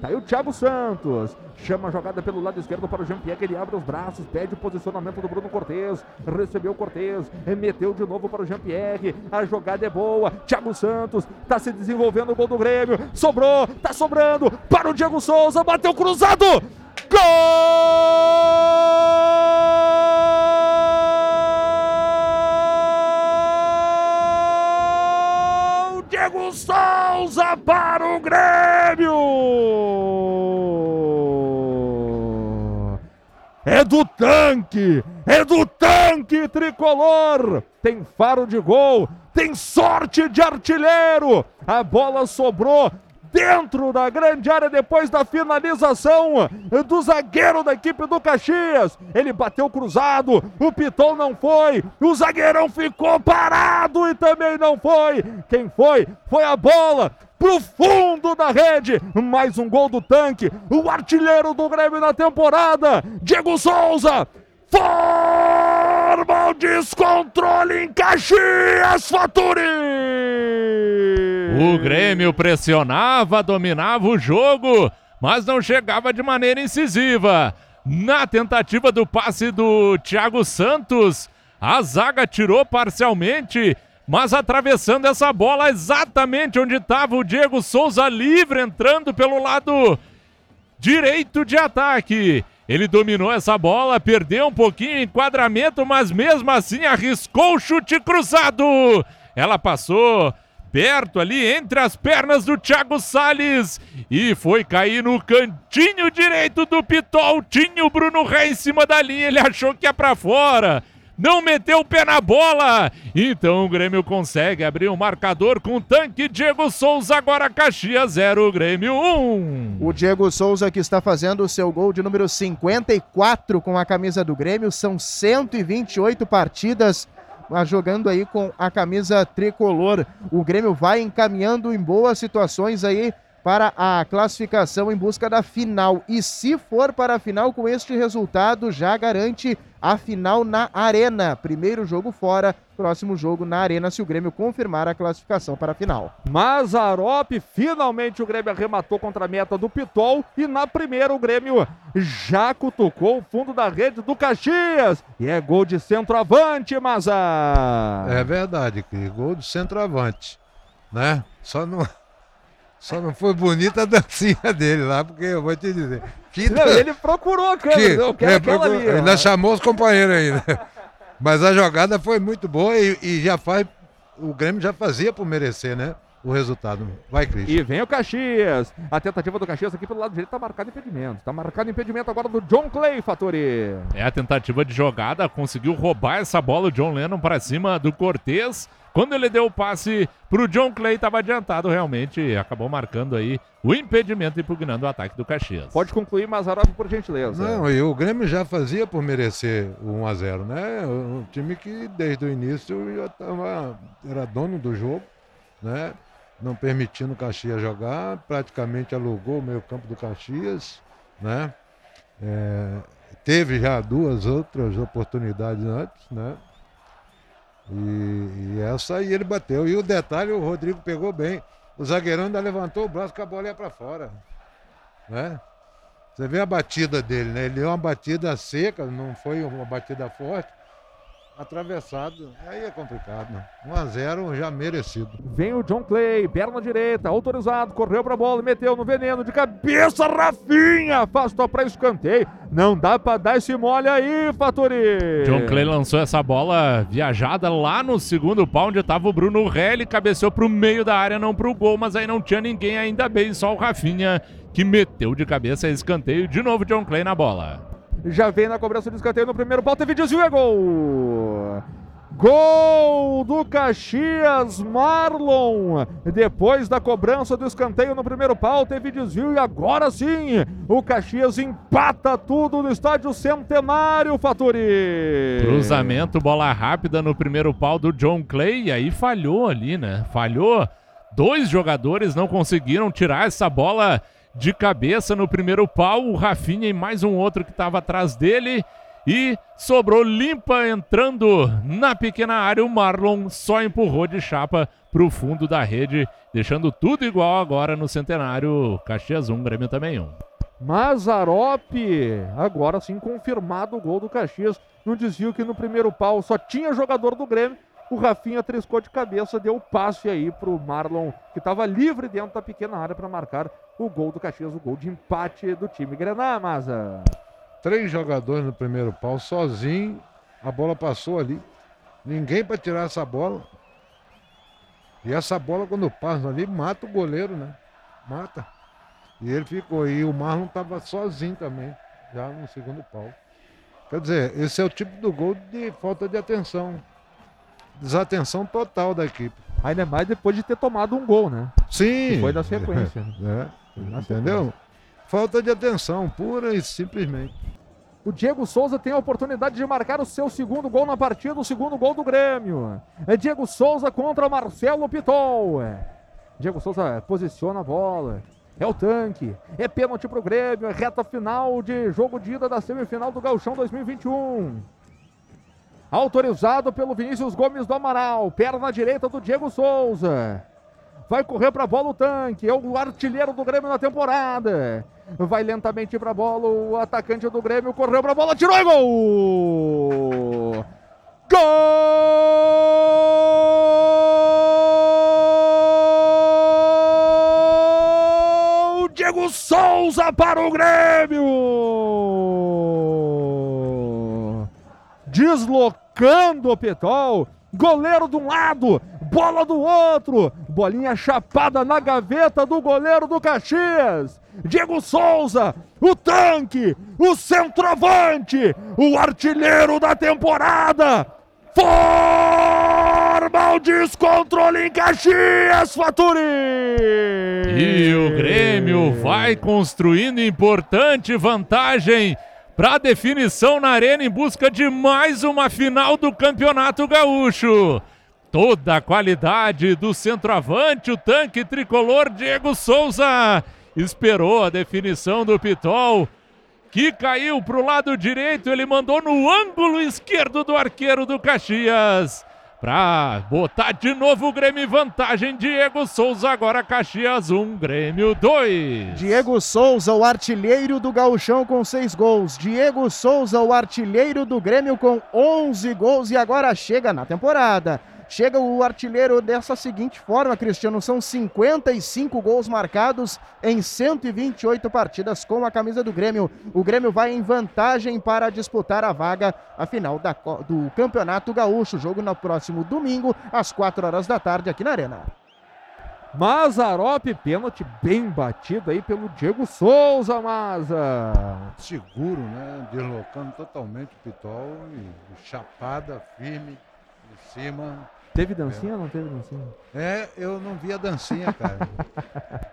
Tá aí o Thiago Santos. Chama a jogada pelo lado esquerdo para o Jean-Pierre. Ele abre os braços, pede o posicionamento do Bruno Cortes. Recebeu o Cortes, meteu de novo para o Jean-Pierre. A jogada é boa. Thiago Santos tá se desenvolvendo o gol do Grêmio. Sobrou, tá sobrando para o Diego Souza. Bateu cruzado. Gol! Souza para o Grêmio! É do tanque! É do tanque tricolor! Tem faro de gol, tem sorte de artilheiro! A bola sobrou dentro da grande área depois da finalização do zagueiro da equipe do Caxias. Ele bateu cruzado, o Piton não foi, o zagueirão ficou parado e também não foi. Quem foi? Foi a bola pro fundo da rede. Mais um gol do tanque, o artilheiro do Grêmio na temporada, Diego Souza. Forma o descontrole em Caxias, Faturi! O Grêmio pressionava, dominava o jogo, mas não chegava de maneira incisiva. Na tentativa do passe do Thiago Santos, a zaga tirou parcialmente, mas atravessando essa bola exatamente onde estava o Diego Souza livre, entrando pelo lado direito de ataque. Ele dominou essa bola, perdeu um pouquinho enquadramento, mas mesmo assim arriscou o chute cruzado. Ela passou perto ali entre as pernas do Thiago Salles e foi cair no cantinho direito do Pitol. Tinha o Bruno Ré em cima da linha, ele achou que ia para fora. Não meteu o pé na bola. Então o Grêmio consegue abrir o um marcador com o tanque Diego Souza. Agora Caxias 0, Grêmio 1. Um. O Diego Souza que está fazendo o seu gol de número 54 com a camisa do Grêmio. São 128 partidas jogando aí com a camisa tricolor. O Grêmio vai encaminhando em boas situações aí para a classificação em busca da final. E se for para a final com este resultado, já garante a final na Arena. Primeiro jogo fora, próximo jogo na Arena, se o Grêmio confirmar a classificação para a final. Mazarop, finalmente o Grêmio arrematou contra a meta do Pitol e na primeira o Grêmio já cutucou o fundo da rede do Caxias. E é gol de centroavante, Mazar. É verdade, que gol de centroavante, né? Só não só não foi bonita a dancinha dele lá, porque eu vou te dizer. Que não, ele procurou a câmera, que, eu quero é, procurou, ali. Ainda chamou os companheiros ainda. Mas a jogada foi muito boa e, e, já faz. O Grêmio já fazia por merecer, né? O resultado. Vai, Cris. E vem o Caxias. A tentativa do Caxias aqui pelo lado direito tá marcado impedimento. Tá marcado impedimento agora do John Clay, Fatori. É a tentativa de jogada, conseguiu roubar essa bola o John Lennon para cima do Cortez quando ele deu o passe para o John Clay, estava adiantado realmente, acabou marcando aí o impedimento e impugnando o ataque do Caxias. Pode concluir, Mazarov, por gentileza. Não, e o Grêmio já fazia por merecer o 1 a 0 né? Um time que desde o início já tava, era dono do jogo, né? Não permitindo o Caxias jogar, praticamente alugou o meio campo do Caxias, né? É, teve já duas outras oportunidades antes, né? E, e, essa aí ele bateu. E o detalhe, o Rodrigo pegou bem. O zagueirão ainda levantou o braço com a bola ia para fora. Né? Você vê a batida dele, né? Ele deu uma batida seca, não foi uma batida forte atravessado. Aí é complicado, né? 1 a 0 já merecido. Vem o John Clay, perna direita, autorizado, correu pra bola, meteu no veneno de cabeça, Rafinha, afastou pra escanteio. Não dá pra dar esse mole aí, Fatori. John Clay lançou essa bola viajada lá no segundo pau, onde tava o Bruno Ré, ele cabeceou pro meio da área, não pro gol, mas aí não tinha ninguém, ainda bem, só o Rafinha que meteu de cabeça escanteio. De novo, John Clay na bola já vem na cobrança de escanteio no primeiro pau, teve desvio, é gol! Gol do Caxias Marlon. Depois da cobrança do escanteio no primeiro pau, teve desvio e agora sim o Caxias empata tudo no estádio Centenário, Faturi. Cruzamento, bola rápida no primeiro pau do John Clay e aí falhou ali, né? Falhou. Dois jogadores não conseguiram tirar essa bola de cabeça no primeiro pau, o Rafinha e mais um outro que estava atrás dele. e sobrou limpa entrando na pequena área. O Marlon só empurrou de chapa para o fundo da rede, deixando tudo igual agora no centenário. Caxias 1, Grêmio também 1. Mazarop, agora sim confirmado o gol do Caxias no desvio que no primeiro pau só tinha jogador do Grêmio. O Rafinha triscou de cabeça, deu o passe aí pro Marlon, que estava livre dentro da pequena área para marcar o gol do Caxias, o gol de empate do time Grená, Maza. Três jogadores no primeiro pau, sozinho, a bola passou ali. Ninguém para tirar essa bola. E essa bola, quando passa ali, mata o goleiro, né? Mata. E ele ficou aí. O Marlon estava sozinho também, já no segundo pau. Quer dizer, esse é o tipo do gol de falta de atenção. Desatenção total da equipe. Ainda mais depois de ter tomado um gol, né? Sim. Que foi da sequência. É, entendeu? Falta de atenção, pura e simplesmente. O Diego Souza tem a oportunidade de marcar o seu segundo gol na partida, o segundo gol do Grêmio. É Diego Souza contra Marcelo Pitol. Diego Souza posiciona a bola. É o tanque. É pênalti pro Grêmio. É reta final de jogo de ida da semifinal do Gauchão 2021. Autorizado pelo Vinícius Gomes do Amaral. Perna direita do Diego Souza. Vai correr para a bola o tanque. É o artilheiro do Grêmio na temporada. Vai lentamente para a bola. O atacante do Grêmio correu para a bola. Tirou e gol! Gol! Diego Souza para o Grêmio! Deslocando o Petol. Goleiro de um lado, bola do outro. Bolinha chapada na gaveta do goleiro do Caxias. Diego Souza, o tanque, o centroavante, o artilheiro da temporada. Forma o descontrole em Caxias, Faturi! E o Grêmio vai construindo importante vantagem para definição na arena em busca de mais uma final do Campeonato Gaúcho. Toda a qualidade do centroavante, o tanque tricolor Diego Souza esperou a definição do Pitol, que caiu para o lado direito, ele mandou no ângulo esquerdo do arqueiro do Caxias. Para botar de novo o Grêmio em vantagem, Diego Souza, agora Caxias 1, Grêmio 2. Diego Souza, o artilheiro do Gauchão com seis gols. Diego Souza, o artilheiro do Grêmio com 11 gols e agora chega na temporada. Chega o artilheiro dessa seguinte forma, Cristiano: são 55 gols marcados em 128 partidas com a camisa do Grêmio. O Grêmio vai em vantagem para disputar a vaga, a final da, do Campeonato Gaúcho. Jogo no próximo domingo, às 4 horas da tarde, aqui na Arena. Mazarop, pênalti bem batido aí pelo Diego Souza, Maza. Seguro, né? Deslocando totalmente o Pitol e chapada firme em cima. Teve dancinha ou não teve dancinha? É, eu não vi a dancinha, cara.